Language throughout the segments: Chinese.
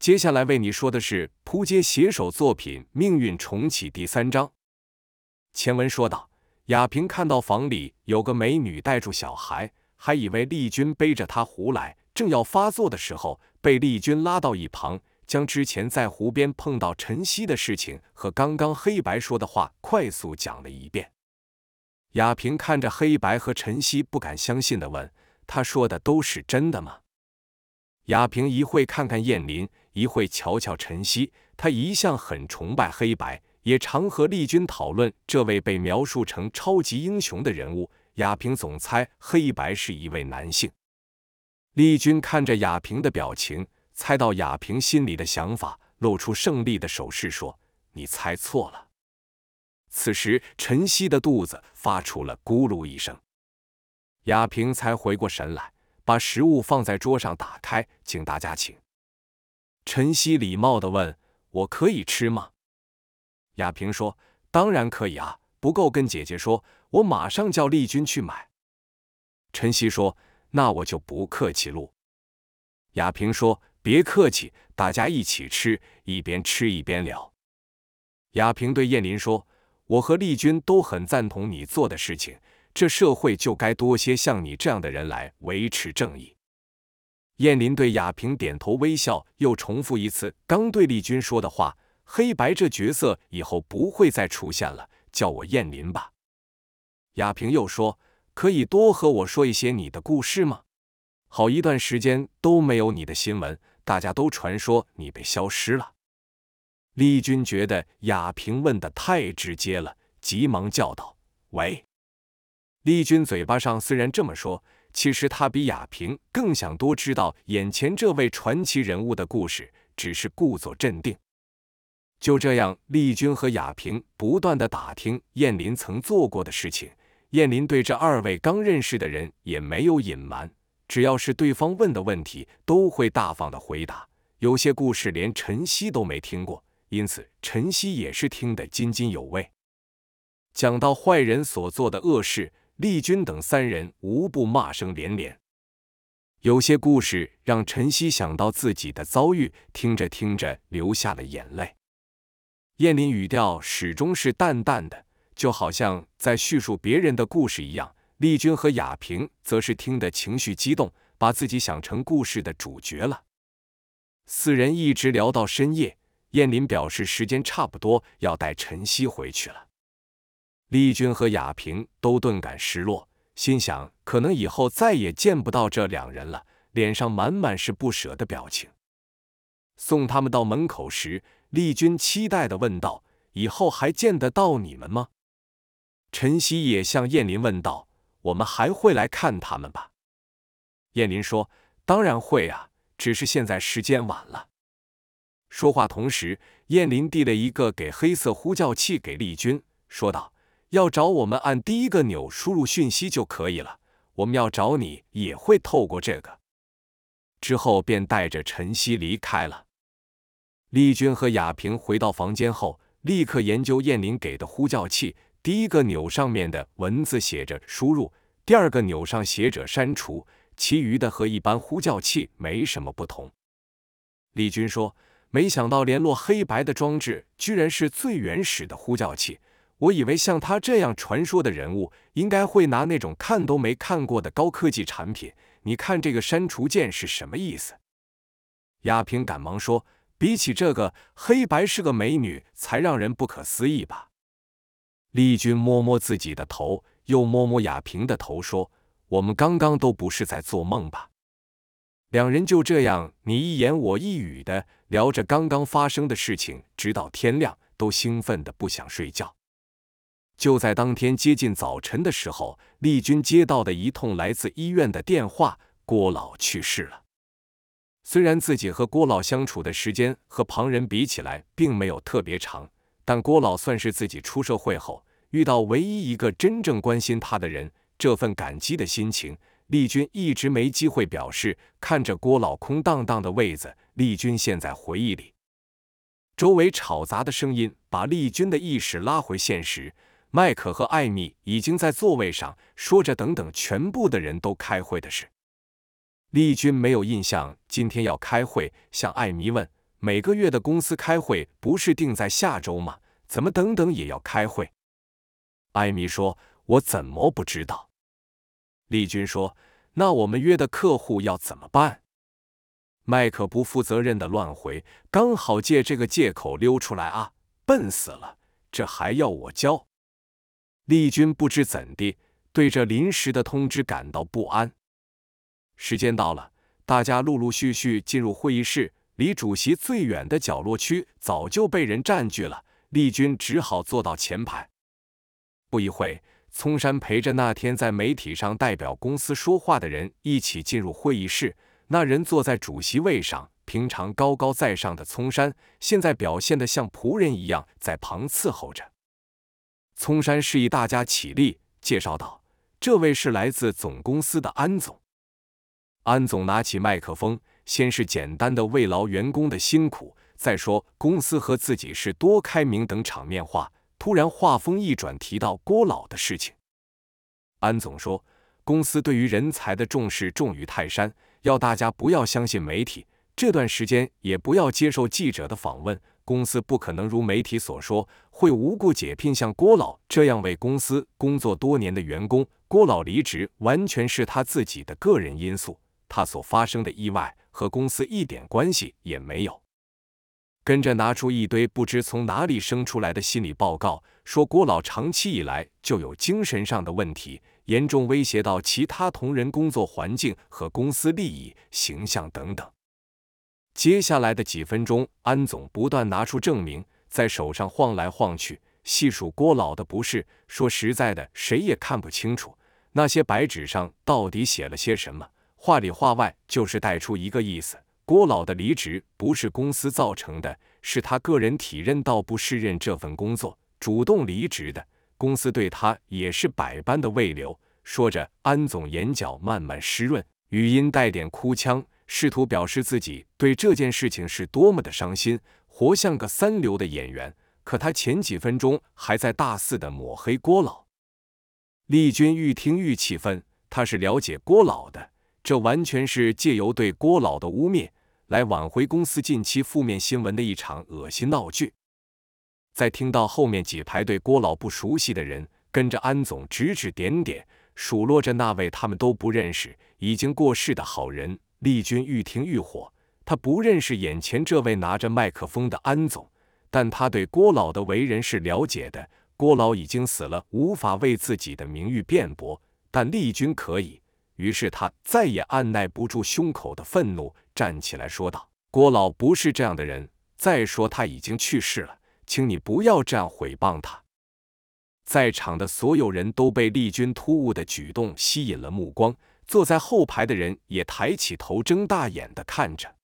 接下来为你说的是扑街写手作品《命运重启》第三章。前文说到，亚平看到房里有个美女带住小孩，还以为丽君背着她胡来，正要发作的时候，被丽君拉到一旁，将之前在湖边碰到晨曦的事情和刚刚黑白说的话快速讲了一遍。亚平看着黑白和晨曦，不敢相信的问：“他说的都是真的吗？”亚平一会看看燕林，一会瞧瞧晨曦。他一向很崇拜黑白，也常和丽君讨论这位被描述成超级英雄的人物。亚平总猜黑白是一位男性。丽君看着亚平的表情，猜到亚平心里的想法，露出胜利的手势说：“你猜错了。”此时，晨曦的肚子发出了咕噜一声，亚平才回过神来。把食物放在桌上，打开，请大家请。晨曦礼貌的问：“我可以吃吗？”亚平说：“当然可以啊，不够跟姐姐说，我马上叫丽君去买。”晨曦说：“那我就不客气喽。”亚平说：“别客气，大家一起吃，一边吃一边聊。”亚平对燕林说：“我和丽君都很赞同你做的事情。”这社会就该多些像你这样的人来维持正义。燕林对亚平点头微笑，又重复一次刚对丽君说的话：“黑白这角色以后不会再出现了，叫我燕林吧。”亚平又说：“可以多和我说一些你的故事吗？好一段时间都没有你的新闻，大家都传说你被消失了。”丽君觉得亚平问的太直接了，急忙叫道：“喂！”丽君嘴巴上虽然这么说，其实他比亚平更想多知道眼前这位传奇人物的故事，只是故作镇定。就这样，丽君和亚平不断的打听燕林曾做过的事情。燕林对这二位刚认识的人也没有隐瞒，只要是对方问的问题，都会大方的回答。有些故事连晨曦都没听过，因此晨曦也是听得津津有味。讲到坏人所做的恶事。丽君等三人无不骂声连连，有些故事让晨曦想到自己的遭遇，听着听着流下了眼泪。燕林语调始终是淡淡的，就好像在叙述别人的故事一样。丽君和雅萍则是听得情绪激动，把自己想成故事的主角了。四人一直聊到深夜，燕林表示时间差不多，要带晨曦回去了。丽君和雅萍都顿感失落，心想可能以后再也见不到这两人了，脸上满满是不舍的表情。送他们到门口时，丽君期待的问道：“以后还见得到你们吗？”陈曦也向燕林问道：“我们还会来看他们吧？”燕林说：“当然会啊，只是现在时间晚了。”说话同时，燕林递了一个给黑色呼叫器给丽君，说道。要找我们，按第一个钮输入讯息就可以了。我们要找你，也会透过这个。之后便带着晨曦离开了。丽君和雅萍回到房间后，立刻研究燕林给的呼叫器。第一个钮上面的文字写着“输入”，第二个钮上写着“删除”，其余的和一般呼叫器没什么不同。丽君说：“没想到联络黑白的装置，居然是最原始的呼叫器。”我以为像他这样传说的人物，应该会拿那种看都没看过的高科技产品。你看这个删除键是什么意思？亚平赶忙说：“比起这个，黑白是个美女才让人不可思议吧？”丽君摸摸自己的头，又摸摸亚平的头，说：“我们刚刚都不是在做梦吧？”两人就这样你一言我一语的聊着刚刚发生的事情，直到天亮，都兴奋的不想睡觉。就在当天接近早晨的时候，丽君接到的一通来自医院的电话：郭老去世了。虽然自己和郭老相处的时间和旁人比起来并没有特别长，但郭老算是自己出社会后遇到唯一一个真正关心他的人。这份感激的心情，丽君一直没机会表示。看着郭老空荡荡的位子，丽君陷在回忆里。周围吵杂的声音把丽君的意识拉回现实。麦克和艾米已经在座位上说着等等全部的人都开会的事。丽君没有印象今天要开会，向艾米问：“每个月的公司开会不是定在下周吗？怎么等等也要开会？”艾米说：“我怎么不知道？”丽君说：“那我们约的客户要怎么办？”麦克不负责任的乱回，刚好借这个借口溜出来啊！笨死了，这还要我教？丽君不知怎地，对这临时的通知感到不安。时间到了，大家陆陆续续进入会议室，离主席最远的角落区早就被人占据了。丽君只好坐到前排。不一会，聪山陪着那天在媒体上代表公司说话的人一起进入会议室。那人坐在主席位上，平常高高在上的聪山，现在表现得像仆人一样，在旁伺候着。聪山示意大家起立，介绍道：“这位是来自总公司的安总。”安总拿起麦克风，先是简单的慰劳员工的辛苦，再说公司和自己是多开明等场面话。突然话锋一转，提到郭老的事情。安总说：“公司对于人才的重视重于泰山。”要大家不要相信媒体，这段时间也不要接受记者的访问。公司不可能如媒体所说，会无故解聘像郭老这样为公司工作多年的员工。郭老离职完全是他自己的个人因素，他所发生的意外和公司一点关系也没有。跟着拿出一堆不知从哪里生出来的心理报告，说郭老长期以来就有精神上的问题。严重威胁到其他同仁工作环境和公司利益、形象等等。接下来的几分钟，安总不断拿出证明，在手上晃来晃去，细数郭老的不是。说实在的，谁也看不清楚那些白纸上到底写了些什么，话里话外就是带出一个意思：郭老的离职不是公司造成的，是他个人体认到不适任这份工作，主动离职的。公司对他也是百般的慰留。说着，安总眼角慢慢湿润，语音带点哭腔，试图表示自己对这件事情是多么的伤心，活像个三流的演员。可他前几分钟还在大肆的抹黑郭老。丽君愈听愈气愤，他是了解郭老的，这完全是借由对郭老的污蔑，来挽回公司近期负面新闻的一场恶心闹剧。在听到后面几排对郭老不熟悉的人跟着安总指指点点，数落着那位他们都不认识、已经过世的好人，丽君愈听愈火。他不认识眼前这位拿着麦克风的安总，但他对郭老的为人是了解的。郭老已经死了，无法为自己的名誉辩驳，但丽君可以。于是他再也按耐不住胸口的愤怒，站起来说道：“郭老不是这样的人。再说他已经去世了。”请你不要这样毁谤他。在场的所有人都被丽君突兀的举动吸引了目光，坐在后排的人也抬起头，睁大眼的看着。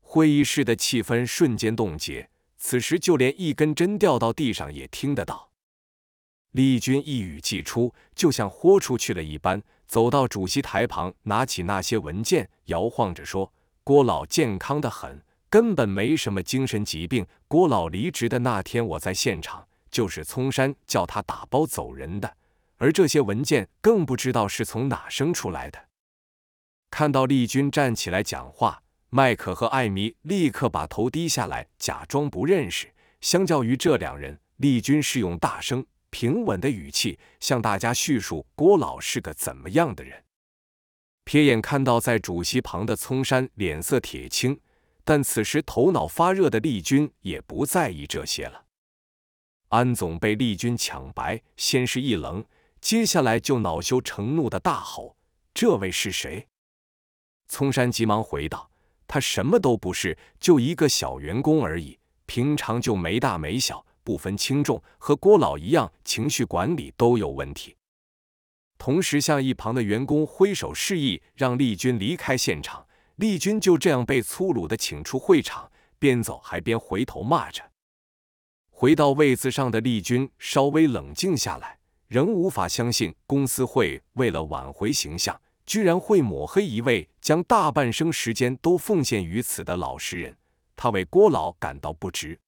会议室的气氛瞬间冻结，此时就连一根针掉到地上也听得到。丽君一语既出，就像豁出去了一般，走到主席台旁，拿起那些文件，摇晃着说：“郭老健康的很。”根本没什么精神疾病。郭老离职的那天，我在现场，就是聪山叫他打包走人的。而这些文件更不知道是从哪生出来的。看到丽君站起来讲话，麦克和艾米立刻把头低下来，假装不认识。相较于这两人，丽君是用大声、平稳的语气向大家叙述郭老是个怎么样的人。瞥眼看到在主席旁的聪山脸色铁青。但此时头脑发热的丽君也不在意这些了。安总被丽君抢白，先是一愣，接下来就恼羞成怒的大吼：“这位是谁？”聪山急忙回道：“他什么都不是，就一个小员工而已，平常就没大没小，不分轻重，和郭老一样，情绪管理都有问题。”同时向一旁的员工挥手示意，让丽君离开现场。丽君就这样被粗鲁的请出会场，边走还边回头骂着。回到位子上的丽君稍微冷静下来，仍无法相信公司会为了挽回形象，居然会抹黑一位将大半生时间都奉献于此的老实人。他为郭老感到不值。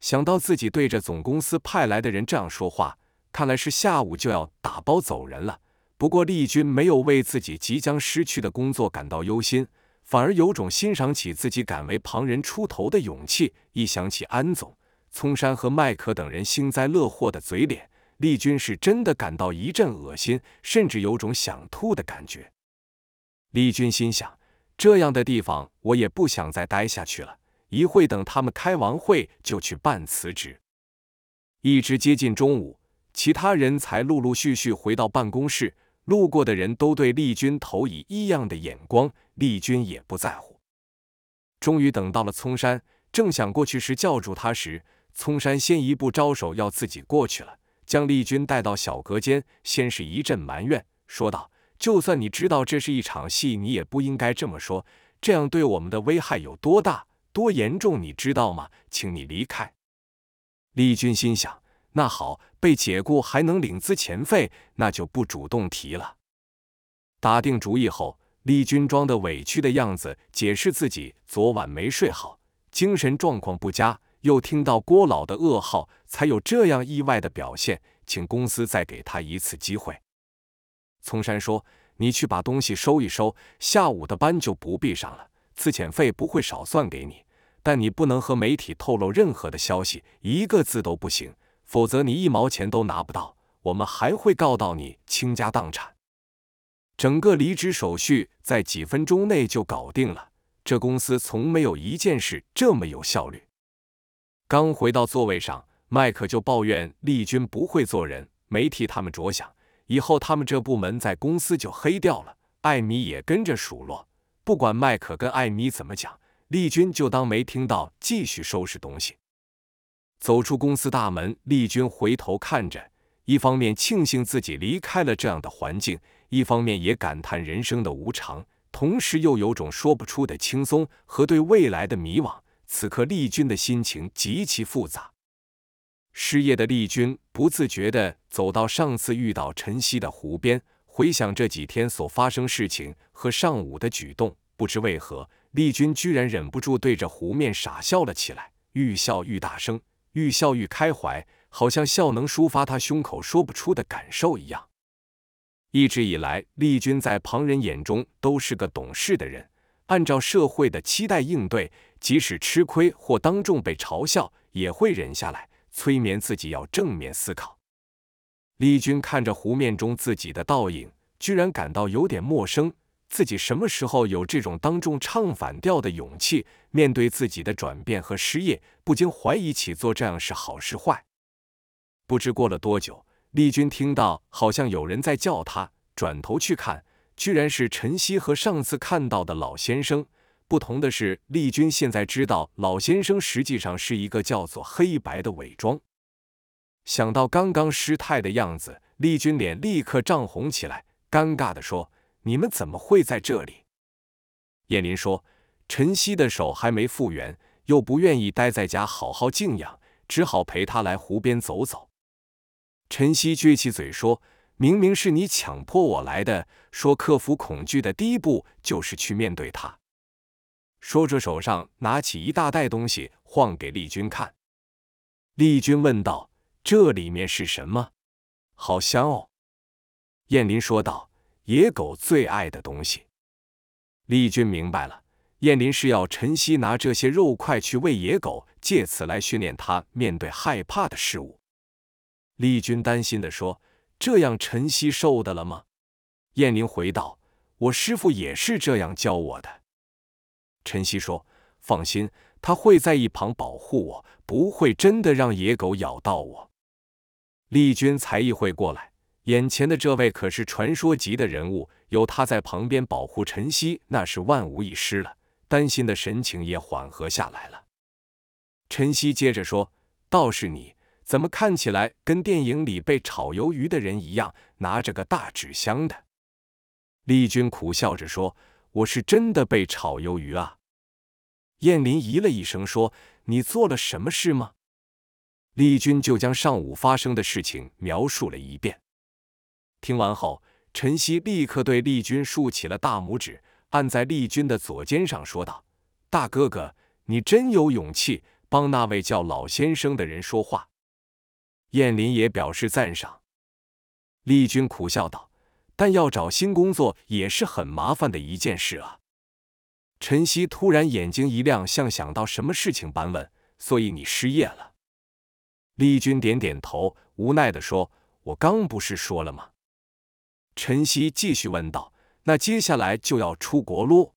想到自己对着总公司派来的人这样说话，看来是下午就要打包走人了。不过，丽君没有为自己即将失去的工作感到忧心，反而有种欣赏起自己敢为旁人出头的勇气。一想起安总、聪山和麦克等人幸灾乐祸的嘴脸，丽君是真的感到一阵恶心，甚至有种想吐的感觉。丽君心想：这样的地方我也不想再待下去了。一会等他们开完会，就去办辞职。一直接近中午，其他人才陆陆续续回到办公室。路过的人都对丽君投以异样的眼光，丽君也不在乎。终于等到了聪山，正想过去时叫住他时，聪山先一步招手要自己过去了，将丽君带到小隔间，先是一阵埋怨，说道：“就算你知道这是一场戏，你也不应该这么说，这样对我们的危害有多大、多严重，你知道吗？请你离开。”丽君心想。那好，被解雇还能领资遣费，那就不主动提了。打定主意后，丽君装的委屈的样子，解释自己昨晚没睡好，精神状况不佳，又听到郭老的噩耗，才有这样意外的表现，请公司再给他一次机会。丛山说：“你去把东西收一收，下午的班就不必上了，自遣费不会少算给你，但你不能和媒体透露任何的消息，一个字都不行。”否则你一毛钱都拿不到，我们还会告到你倾家荡产。整个离职手续在几分钟内就搞定了，这公司从没有一件事这么有效率。刚回到座位上，麦克就抱怨丽君不会做人，没替他们着想，以后他们这部门在公司就黑掉了。艾米也跟着数落，不管麦克跟艾米怎么讲，丽君就当没听到，继续收拾东西。走出公司大门，丽君回头看着，一方面庆幸自己离开了这样的环境，一方面也感叹人生的无常，同时又有种说不出的轻松和对未来的迷惘。此刻，丽君的心情极其复杂。失业的丽君不自觉地走到上次遇到晨曦的湖边，回想这几天所发生事情和上午的举动，不知为何，丽君居然忍不住对着湖面傻笑了起来，愈笑愈大声。愈笑愈开怀，好像笑能抒发他胸口说不出的感受一样。一直以来，丽君在旁人眼中都是个懂事的人，按照社会的期待应对，即使吃亏或当众被嘲笑，也会忍下来，催眠自己要正面思考。丽君看着湖面中自己的倒影，居然感到有点陌生。自己什么时候有这种当众唱反调的勇气？面对自己的转变和失业，不禁怀疑起做这样是好是坏。不知过了多久，丽君听到好像有人在叫她，转头去看，居然是晨曦和上次看到的老先生。不同的是，丽君现在知道老先生实际上是一个叫做黑白的伪装。想到刚刚失态的样子，丽君脸立刻涨红起来，尴尬地说。你们怎么会在这里？燕林说：“晨曦的手还没复原，又不愿意待在家好好静养，只好陪他来湖边走走。”晨曦撅起嘴说：“明明是你强迫我来的，说克服恐惧的第一步就是去面对他。”说着，手上拿起一大袋东西，晃给丽君看。丽君问道：“这里面是什么？好香哦。”燕林说道。野狗最爱的东西，丽君明白了，燕林是要晨曦拿这些肉块去喂野狗，借此来训练他面对害怕的事物。丽君担心的说：“这样晨曦受的了吗？”燕林回道：“我师傅也是这样教我的。”晨曦说：“放心，他会在一旁保护我，不会真的让野狗咬到我。”丽君才意会过来。眼前的这位可是传说级的人物，有他在旁边保护晨曦，那是万无一失了。担心的神情也缓和下来了。晨曦接着说：“倒是你，怎么看起来跟电影里被炒鱿鱼的人一样，拿着个大纸箱的？”丽君苦笑着说：“我是真的被炒鱿鱼啊。”燕林咦了一声说：“你做了什么事吗？”丽君就将上午发生的事情描述了一遍。听完后，陈曦立刻对丽君竖起了大拇指，按在丽君的左肩上说道：“大哥哥，你真有勇气帮那位叫老先生的人说话。”燕林也表示赞赏。丽君苦笑道：“但要找新工作也是很麻烦的一件事啊。”陈曦突然眼睛一亮，像想到什么事情般问：“所以你失业了？”丽君点点头，无奈地说：“我刚不是说了吗？”陈曦继续问道：“那接下来就要出国喽？”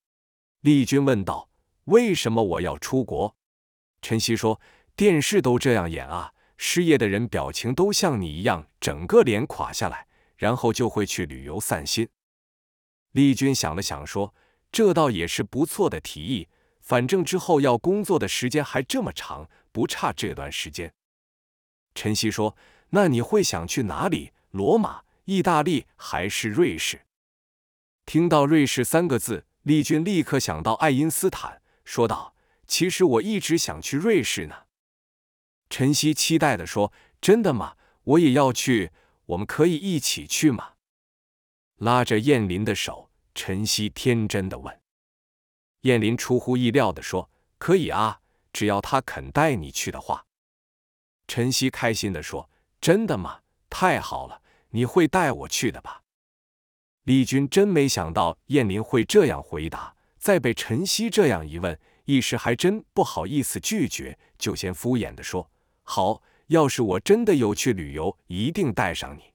丽君问道：“为什么我要出国？”陈曦说：“电视都这样演啊，失业的人表情都像你一样，整个脸垮下来，然后就会去旅游散心。”丽君想了想说：“这倒也是不错的提议，反正之后要工作的时间还这么长，不差这段时间。”陈曦说：“那你会想去哪里？罗马、意大利还是瑞士？”听到“瑞士”三个字，丽君立刻想到爱因斯坦，说道。其实我一直想去瑞士呢。陈曦期待的说：“真的吗？我也要去，我们可以一起去吗？”拉着燕林的手，陈曦天真的问。燕林出乎意料的说：“可以啊，只要他肯带你去的话。”陈曦开心的说：“真的吗？太好了，你会带我去的吧？”丽君真没想到燕林会这样回答，再被陈曦这样一问。一时还真不好意思拒绝，就先敷衍的说：“好，要是我真的有去旅游，一定带上你。”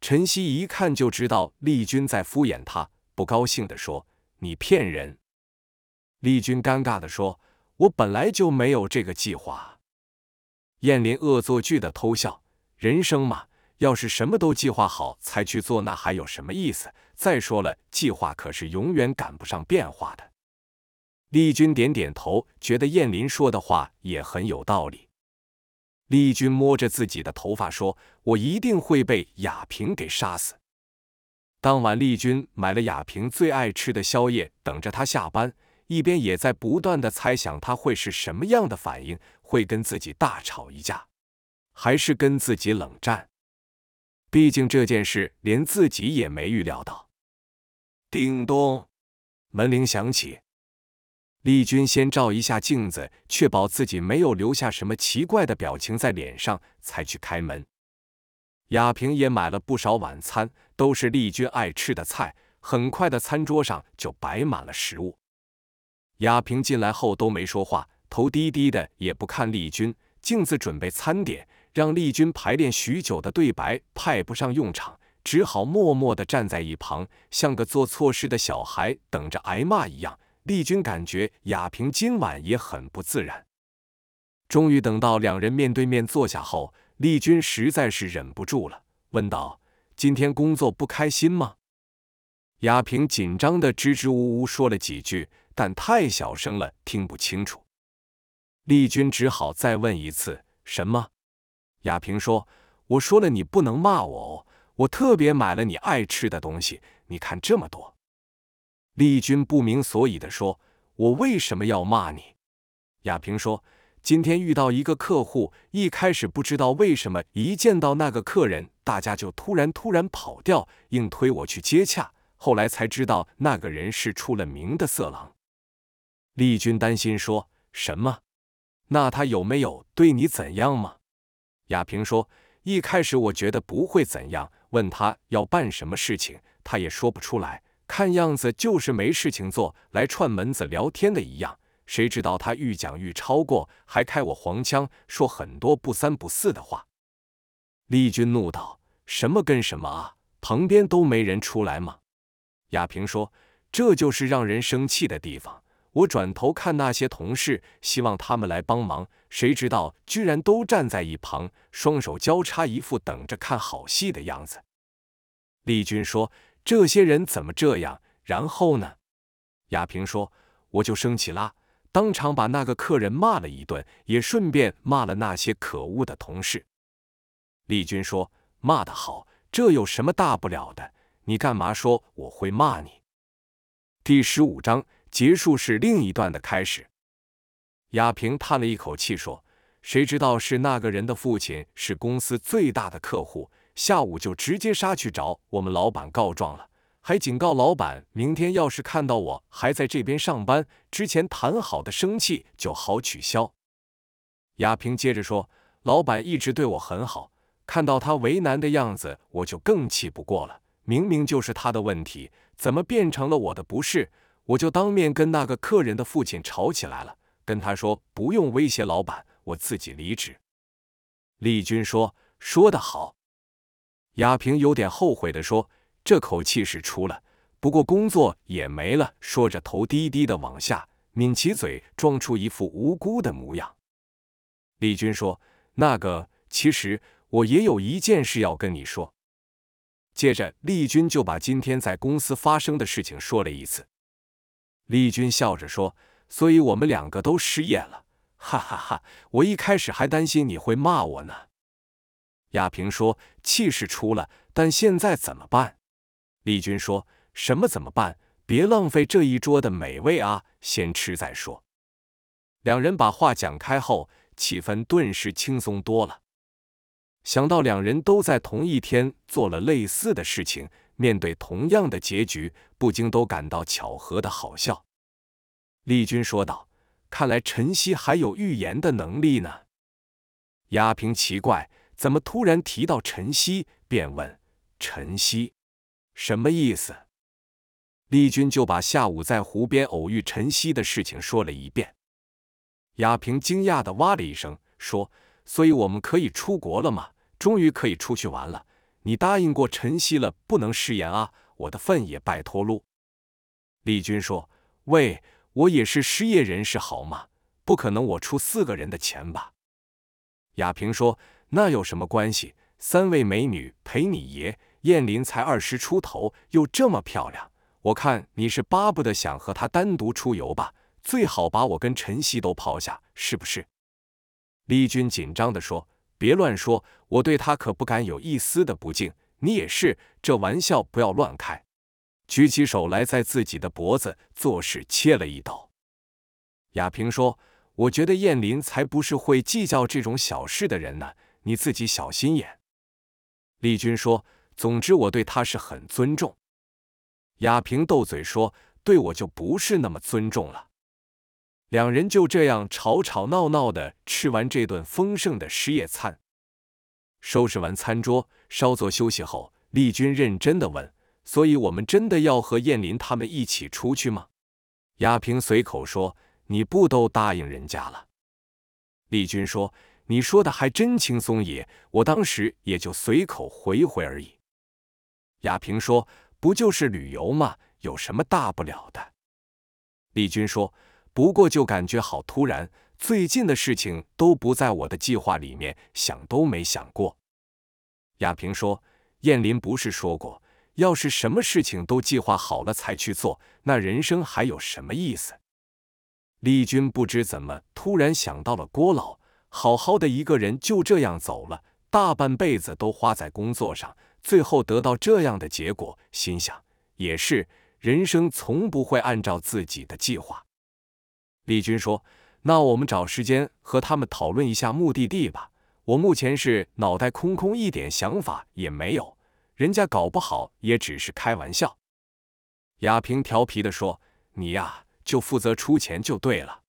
陈曦一看就知道丽君在敷衍他，不高兴的说：“你骗人！”丽君尴尬的说：“我本来就没有这个计划。”燕林恶作剧的偷笑：“人生嘛，要是什么都计划好才去做，那还有什么意思？再说了，计划可是永远赶不上变化的。”丽君点点头，觉得燕林说的话也很有道理。丽君摸着自己的头发说：“我一定会被雅萍给杀死。”当晚，丽君买了雅萍最爱吃的宵夜，等着她下班，一边也在不断的猜想她会是什么样的反应，会跟自己大吵一架，还是跟自己冷战？毕竟这件事连自己也没预料到。叮咚，门铃响起。丽君先照一下镜子，确保自己没有留下什么奇怪的表情在脸上，才去开门。雅萍也买了不少晚餐，都是丽君爱吃的菜。很快的，餐桌上就摆满了食物。雅萍进来后都没说话，头低低的，也不看丽君。镜子准备餐点，让丽君排练许久的对白派不上用场，只好默默的站在一旁，像个做错事的小孩，等着挨骂一样。丽君感觉雅萍今晚也很不自然。终于等到两人面对面坐下后，丽君实在是忍不住了，问道：“今天工作不开心吗？”雅萍紧张的支支吾吾说了几句，但太小声了，听不清楚。丽君只好再问一次：“什么？”雅萍说：“我说了，你不能骂我哦。我特别买了你爱吃的东西，你看这么多。”丽君不明所以的说：“我为什么要骂你？”亚平说：“今天遇到一个客户，一开始不知道为什么，一见到那个客人，大家就突然突然跑掉，硬推我去接洽。后来才知道那个人是出了名的色狼。”丽君担心说：“什么？那他有没有对你怎样吗？”亚平说：“一开始我觉得不会怎样，问他要办什么事情，他也说不出来。”看样子就是没事情做，来串门子聊天的一样。谁知道他愈讲愈超过，还开我黄腔，说很多不三不四的话。丽君怒道：“什么跟什么啊？旁边都没人出来吗？”亚平说：“这就是让人生气的地方。我转头看那些同事，希望他们来帮忙，谁知道居然都站在一旁，双手交叉，一副等着看好戏的样子。”丽君说。这些人怎么这样？然后呢？亚平说：“我就生气啦，当场把那个客人骂了一顿，也顺便骂了那些可恶的同事。”丽君说：“骂得好，这有什么大不了的？你干嘛说我会骂你？”第十五章结束是另一段的开始。亚平叹了一口气说：“谁知道是那个人的父亲是公司最大的客户。”下午就直接杀去找我们老板告状了，还警告老板，明天要是看到我还在这边上班，之前谈好的生气就好取消。亚萍接着说：“老板一直对我很好，看到他为难的样子，我就更气不过了。明明就是他的问题，怎么变成了我的不是？我就当面跟那个客人的父亲吵起来了，跟他说不用威胁老板，我自己离职。丽君说：“说得好。”亚平有点后悔的说：“这口气是出了，不过工作也没了。”说着，头低低的往下抿起嘴，装出一副无辜的模样。丽君说：“那个，其实我也有一件事要跟你说。”接着，丽君就把今天在公司发生的事情说了一次。丽君笑着说：“所以我们两个都失业了，哈哈哈！我一开始还担心你会骂我呢。”亚平说：“气是出了，但现在怎么办？”丽君说：“什么怎么办？别浪费这一桌的美味啊，先吃再说。”两人把话讲开后，气氛顿时轻松多了。想到两人都在同一天做了类似的事情，面对同样的结局，不禁都感到巧合的好笑。丽君说道：“看来晨曦还有预言的能力呢。”亚平奇怪。怎么突然提到晨曦，便问晨曦什么意思？丽君就把下午在湖边偶遇晨曦的事情说了一遍。亚平惊讶的哇了一声，说：“所以我们可以出国了吗？终于可以出去玩了。你答应过晨曦了，不能食言啊！我的份也拜托喽。”丽君说：“喂，我也是失业人士，好吗？不可能我出四个人的钱吧？”亚平说。那有什么关系？三位美女陪你爷，燕林才二十出头，又这么漂亮，我看你是巴不得想和她单独出游吧？最好把我跟晨曦都抛下，是不是？丽君紧张地说：“别乱说，我对她可不敢有一丝的不敬。你也是，这玩笑不要乱开。”举起手来，在自己的脖子做事切了一刀。亚平说：“我觉得燕林才不是会计较这种小事的人呢。”你自己小心眼。丽君说：“总之，我对他是很尊重。”亚平斗嘴说：“对我就不是那么尊重了。”两人就这样吵吵闹闹的吃完这顿丰盛的失业餐，收拾完餐桌，稍作休息后，丽君认真的问：“所以我们真的要和燕林他们一起出去吗？”亚平随口说：“你不都答应人家了？”丽君说。你说的还真轻松也，我当时也就随口回回而已。亚平说：“不就是旅游吗？有什么大不了的？”丽君说：“不过就感觉好突然，最近的事情都不在我的计划里面，想都没想过。”亚平说：“燕林不是说过，要是什么事情都计划好了才去做，那人生还有什么意思？”丽君不知怎么突然想到了郭老。好好的一个人就这样走了，大半辈子都花在工作上，最后得到这样的结果，心想也是，人生从不会按照自己的计划。丽君说：“那我们找时间和他们讨论一下目的地吧。我目前是脑袋空空，一点想法也没有，人家搞不好也只是开玩笑。”亚平调皮的说：“你呀，就负责出钱就对了。”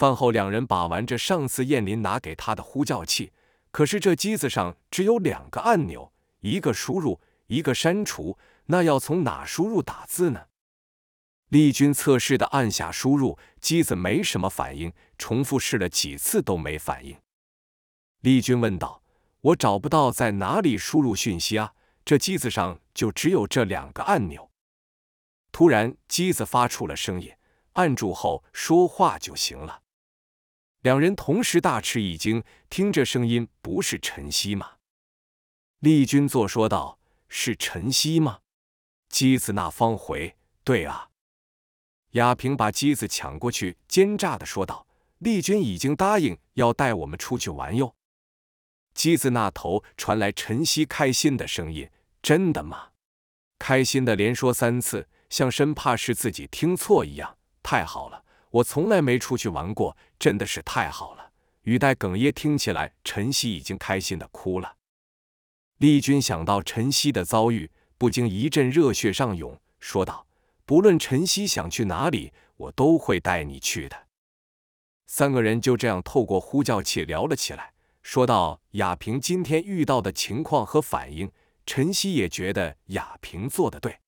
饭后，两人把玩着上次燕林拿给他的呼叫器，可是这机子上只有两个按钮，一个输入，一个删除，那要从哪输入打字呢？丽君测试的按下输入，机子没什么反应，重复试了几次都没反应。丽君问道：“我找不到在哪里输入讯息啊？这机子上就只有这两个按钮。”突然，机子发出了声音，按住后说话就行了。两人同时大吃一惊，听这声音不是晨曦吗？丽君作说道：“是晨曦吗？”机子那方回：“对啊。”亚平把机子抢过去，奸诈的说道：“丽君已经答应要带我们出去玩哟。”机子那头传来晨曦开心的声音：“真的吗？”开心的连说三次，像生怕是自己听错一样。太好了。我从来没出去玩过，真的是太好了。语带哽咽，听起来晨曦已经开心的哭了。丽君想到晨曦的遭遇，不禁一阵热血上涌，说道：“不论晨曦想去哪里，我都会带你去的。”三个人就这样透过呼叫器聊了起来，说到亚萍今天遇到的情况和反应，晨曦也觉得亚萍做的对。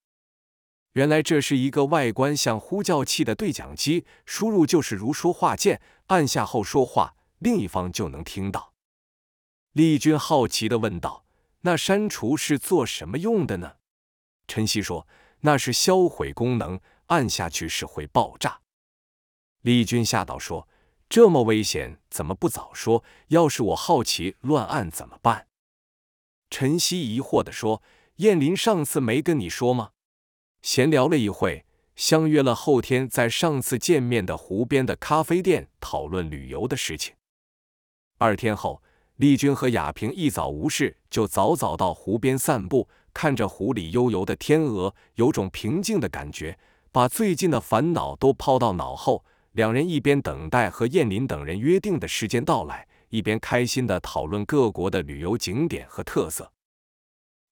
原来这是一个外观像呼叫器的对讲机，输入就是如说话键，按下后说话，另一方就能听到。丽君好奇的问道：“那删除是做什么用的呢？”陈曦说：“那是销毁功能，按下去是会爆炸。”丽君吓到说：“这么危险，怎么不早说？要是我好奇乱按怎么办？”陈曦疑惑的说：“燕林上次没跟你说吗？”闲聊了一会，相约了后天在上次见面的湖边的咖啡店讨论旅游的事情。二天后，丽君和雅萍一早无事，就早早到湖边散步，看着湖里悠游的天鹅，有种平静的感觉，把最近的烦恼都抛到脑后。两人一边等待和燕林等人约定的时间到来，一边开心的讨论各国的旅游景点和特色。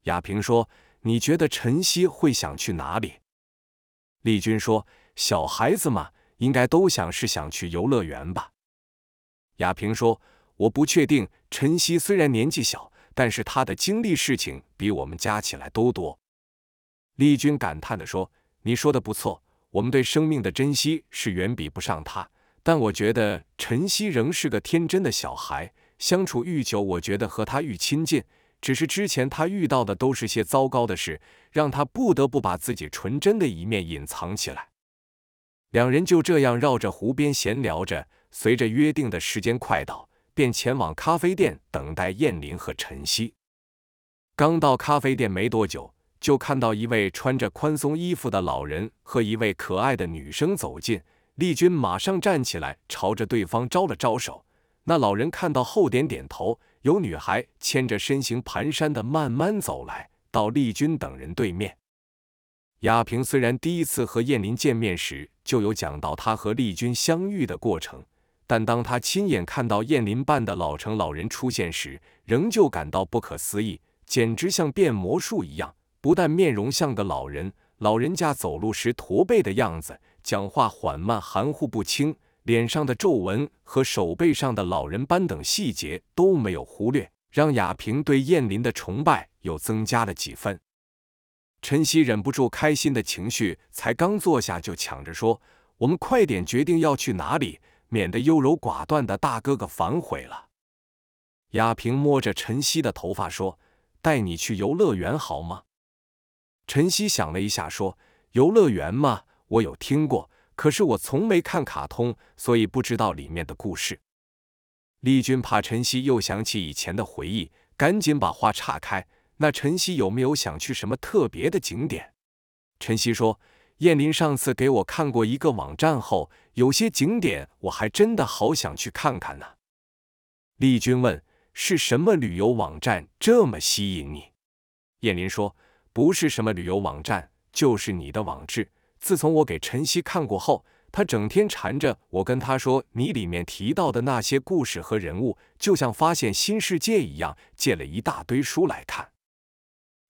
雅萍说。你觉得晨曦会想去哪里？丽君说：“小孩子嘛，应该都想是想去游乐园吧。”雅萍说：“我不确定。晨曦虽然年纪小，但是他的经历事情比我们加起来都多。”丽君感叹的说：“你说的不错，我们对生命的珍惜是远比不上他。但我觉得晨曦仍是个天真的小孩，相处愈久，我觉得和他愈亲近。”只是之前他遇到的都是些糟糕的事，让他不得不把自己纯真的一面隐藏起来。两人就这样绕着湖边闲聊着，随着约定的时间快到，便前往咖啡店等待燕林和晨曦。刚到咖啡店没多久，就看到一位穿着宽松衣服的老人和一位可爱的女生走近。丽君马上站起来，朝着对方招了招手。那老人看到后点点头。有女孩牵着身形蹒跚的慢慢走来，到丽君等人对面。雅萍虽然第一次和燕林见面时就有讲到她和丽君相遇的过程，但当她亲眼看到燕林扮的老成老人出现时，仍旧感到不可思议，简直像变魔术一样。不但面容像个老人，老人家走路时驼背的样子，讲话缓慢含糊不清。脸上的皱纹和手背上的老人斑等细节都没有忽略，让雅萍对燕林的崇拜又增加了几分。陈曦忍不住开心的情绪，才刚坐下就抢着说：“我们快点决定要去哪里，免得优柔寡断的大哥哥反悔了。”雅萍摸着陈曦的头发说：“带你去游乐园好吗？”陈曦想了一下说：“游乐园嘛，我有听过。”可是我从没看卡通，所以不知道里面的故事。丽君怕晨曦又想起以前的回忆，赶紧把话岔开。那晨曦有没有想去什么特别的景点？晨曦说：“燕林上次给我看过一个网站后，有些景点我还真的好想去看看呢。”丽君问：“是什么旅游网站这么吸引你？”燕林说：“不是什么旅游网站，就是你的网志。”自从我给晨曦看过后，他整天缠着我跟他说：“你里面提到的那些故事和人物，就像发现新世界一样，借了一大堆书来看。”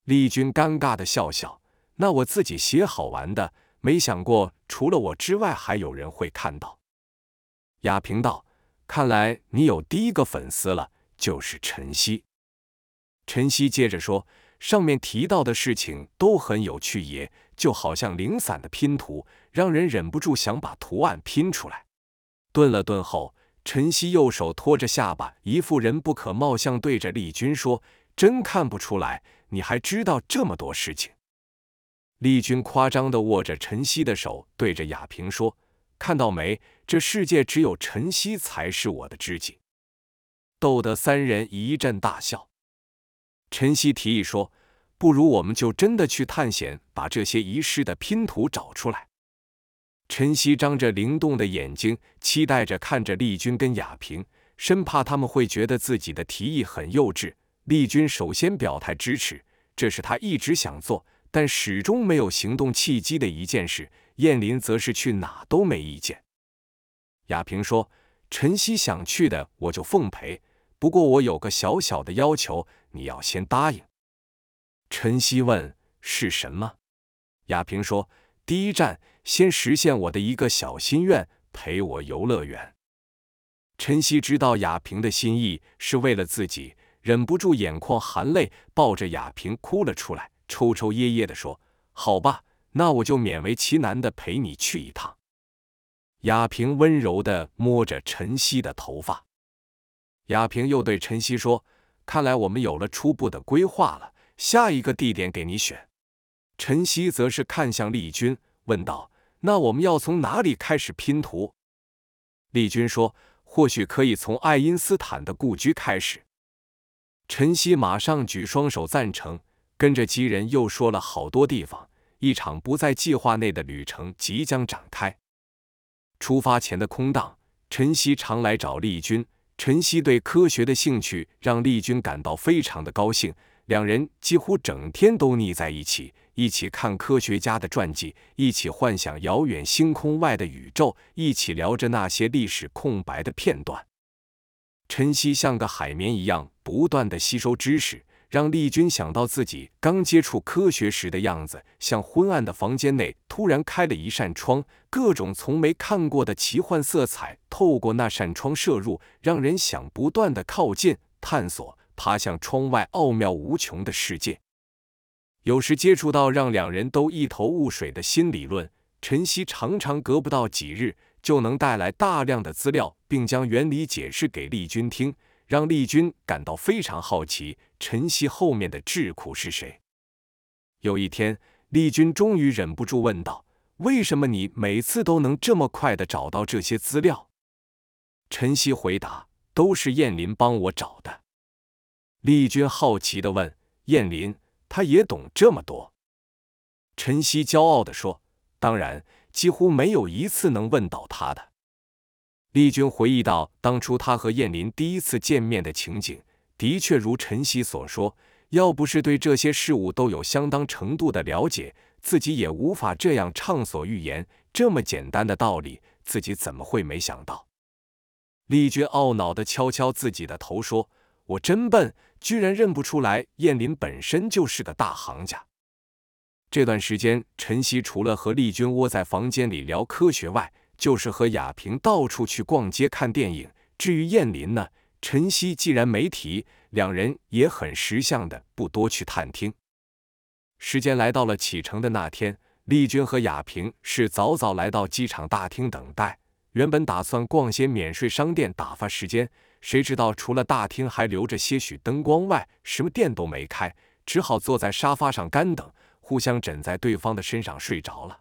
丽君尴尬的笑笑：“那我自己写好玩的，没想过除了我之外还有人会看到。”雅萍道：“看来你有第一个粉丝了，就是晨曦。”晨曦接着说。上面提到的事情都很有趣，也就好像零散的拼图，让人忍不住想把图案拼出来。顿了顿后，陈曦右手托着下巴，一副人不可貌相，对着丽君说：“真看不出来，你还知道这么多事情。”丽君夸张的握着陈曦的手，对着雅萍说：“看到没？这世界只有陈曦才是我的知己。”逗得三人一阵大笑。陈曦提议说：“不如我们就真的去探险，把这些遗失的拼图找出来。”陈曦张着灵动的眼睛，期待着看着丽君跟雅萍，生怕他们会觉得自己的提议很幼稚。丽君首先表态支持，这是她一直想做，但始终没有行动契机的一件事。燕林则是去哪都没意见。雅萍说：“陈曦想去的，我就奉陪。不过我有个小小的要求。”你要先答应。晨曦问：“是什么？”雅萍说：“第一站，先实现我的一个小心愿，陪我游乐园。”晨曦知道雅萍的心意是为了自己，忍不住眼眶含泪，抱着雅萍哭了出来，抽抽噎噎的说：“好吧，那我就勉为其难的陪你去一趟。雅萍温柔的摸着晨曦的头发。雅萍又对晨曦说：“看来我们有了初步的规划了，下一个地点给你选。”晨曦则是看向丽君，问道：“那我们要从哪里开始拼图？”丽君说：“或许可以从爱因斯坦的故居开始。”晨曦马上举双手赞成，跟着几人又说了好多地方。一场不在计划内的旅程即将展开。出发前的空档，晨曦常来找丽君。晨曦对科学的兴趣让丽君感到非常的高兴，两人几乎整天都腻在一起。一起看科学家的传记，一起幻想遥远星空外的宇宙，一起聊着那些历史空白的片段。晨曦像个海绵一样，不断的吸收知识，让丽君想到自己刚接触科学时的样子。像昏暗的房间内突然开了一扇窗，各种从没看过的奇幻色彩透过那扇窗射入，让人想不断的靠近、探索、爬向窗外奥妙无穷的世界。有时接触到让两人都一头雾水的新理论，晨曦常常隔不到几日就能带来大量的资料，并将原理解释给丽君听，让丽君感到非常好奇。晨曦后面的智库是谁？有一天，丽君终于忍不住问道：“为什么你每次都能这么快的找到这些资料？”晨曦回答：“都是燕林帮我找的。”丽君好奇的问：“燕林？”他也懂这么多，陈曦骄傲地说：“当然，几乎没有一次能问到他的。”丽君回忆到当初他和燕林第一次见面的情景，的确如陈曦所说，要不是对这些事物都有相当程度的了解，自己也无法这样畅所欲言。这么简单的道理，自己怎么会没想到？丽君懊恼地敲敲自己的头说。我真笨，居然认不出来燕林本身就是个大行家。这段时间，晨曦除了和丽君窝在房间里聊科学外，就是和雅萍到处去逛街看电影。至于燕林呢，晨曦既然没提，两人也很识相的不多去探听。时间来到了启程的那天，丽君和雅萍是早早来到机场大厅等待，原本打算逛些免税商店打发时间。谁知道，除了大厅还留着些许灯光外，什么店都没开，只好坐在沙发上干等，互相枕在对方的身上睡着了。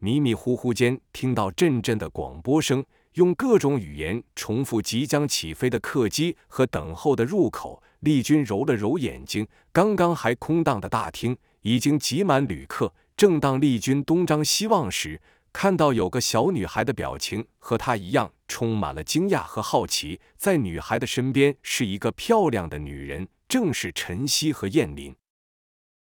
迷迷糊糊间，听到阵阵的广播声，用各种语言重复即将起飞的客机和等候的入口。丽君揉了揉眼睛，刚刚还空荡的大厅已经挤满旅客。正当丽君东张西望时，看到有个小女孩的表情和她一样，充满了惊讶和好奇。在女孩的身边是一个漂亮的女人，正是晨曦和燕林。